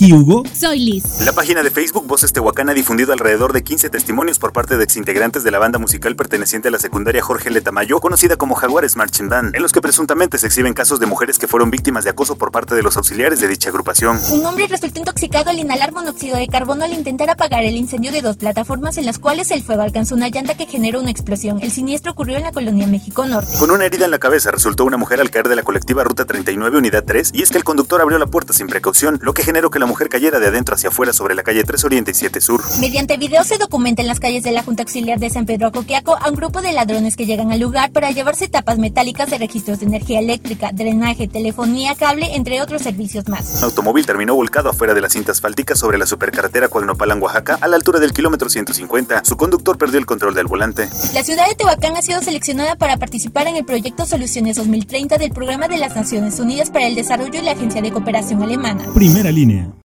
aquí Hugo. Soy Liz. La página de Facebook Voces Tehuacán ha difundido alrededor de 15 testimonios por parte de exintegrantes de la banda musical perteneciente a la secundaria Jorge Letamayo, conocida como Jaguares Marching Band, en los que presuntamente se exhiben casos de mujeres que fueron víctimas de acoso por parte de los auxiliares de dicha agrupación. Un hombre resultó intoxicado al inhalar monóxido de carbono al intentar apagar el incendio de dos plataformas en las cuales el fuego alcanzó una llanta que generó una explosión. El siniestro ocurrió en la colonia México Norte. Con una herida en la cabeza resultó una mujer al caer de la colectiva Ruta 39 Unidad 3 y es que el conductor abrió la puerta sin precaución, lo que generó que la mujer cayera de adentro hacia afuera sobre la calle 3 Oriente y 7 Sur. Mediante video se documenta en las calles de la Junta Auxiliar de San Pedro Acoquiaco a un grupo de ladrones que llegan al lugar para llevarse tapas metálicas de registros de energía eléctrica, drenaje, telefonía, cable, entre otros servicios más. Un automóvil terminó volcado afuera de la cinta asfáltica sobre la supercarretera Coagnopalan, Oaxaca, a la altura del kilómetro 150. Su conductor perdió el control del volante. La ciudad de Tehuacán ha sido seleccionada para participar en el proyecto Soluciones 2030 del Programa de las Naciones Unidas para el Desarrollo y la Agencia de Cooperación Alemana. Primera línea.